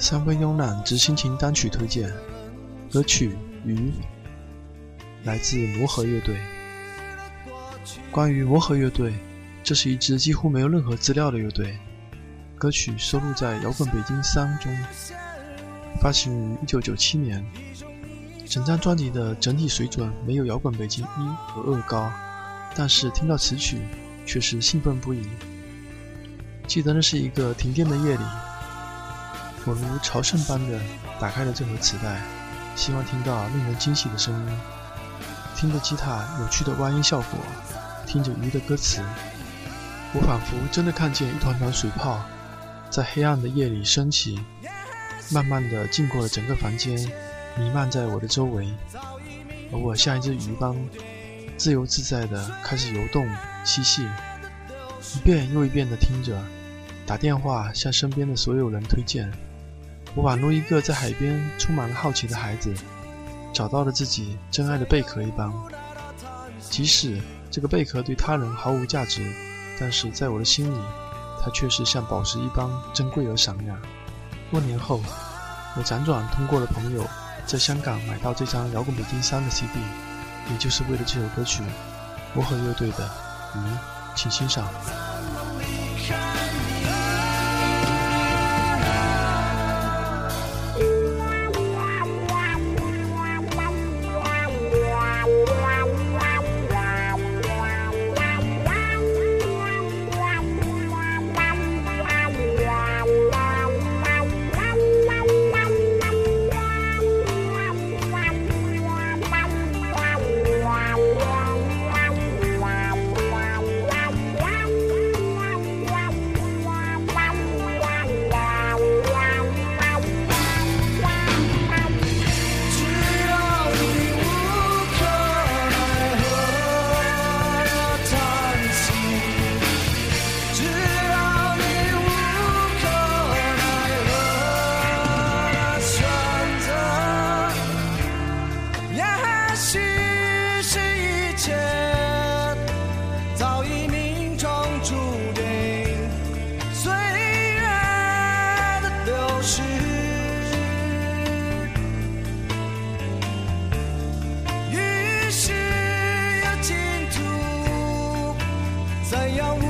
三分慵懒之心情单曲推荐，歌曲《鱼》来自魔盒乐队。关于魔盒乐队，这是一支几乎没有任何资料的乐队。歌曲收录在《摇滚北京三》中，发行于1997年。整张专辑的整体水准没有《摇滚北京一》和二高，但是听到此曲却是兴奋不已。记得那是一个停电的夜里。我如朝圣般的打开了这盒磁带，希望听到令人惊喜的声音，听着吉他有趣的歪音效果，听着鱼的歌词，我仿佛真的看见一团团水泡在黑暗的夜里升起，慢慢的浸过了整个房间，弥漫在我的周围，而我像一只鱼般自由自在的开始游动嬉戏，一遍又一遍的听着，打电话向身边的所有人推荐。我宛如一个在海边充满了好奇的孩子，找到了自己真爱的贝壳一般。即使这个贝壳对他人毫无价值，但是在我的心里，它却是像宝石一般珍贵而闪亮。多年后，我辗转通过了朋友，在香港买到这张《摇滚北京三》的 CD，也就是为了这首歌曲。魔盒乐队的《鱼》，请欣赏。再要无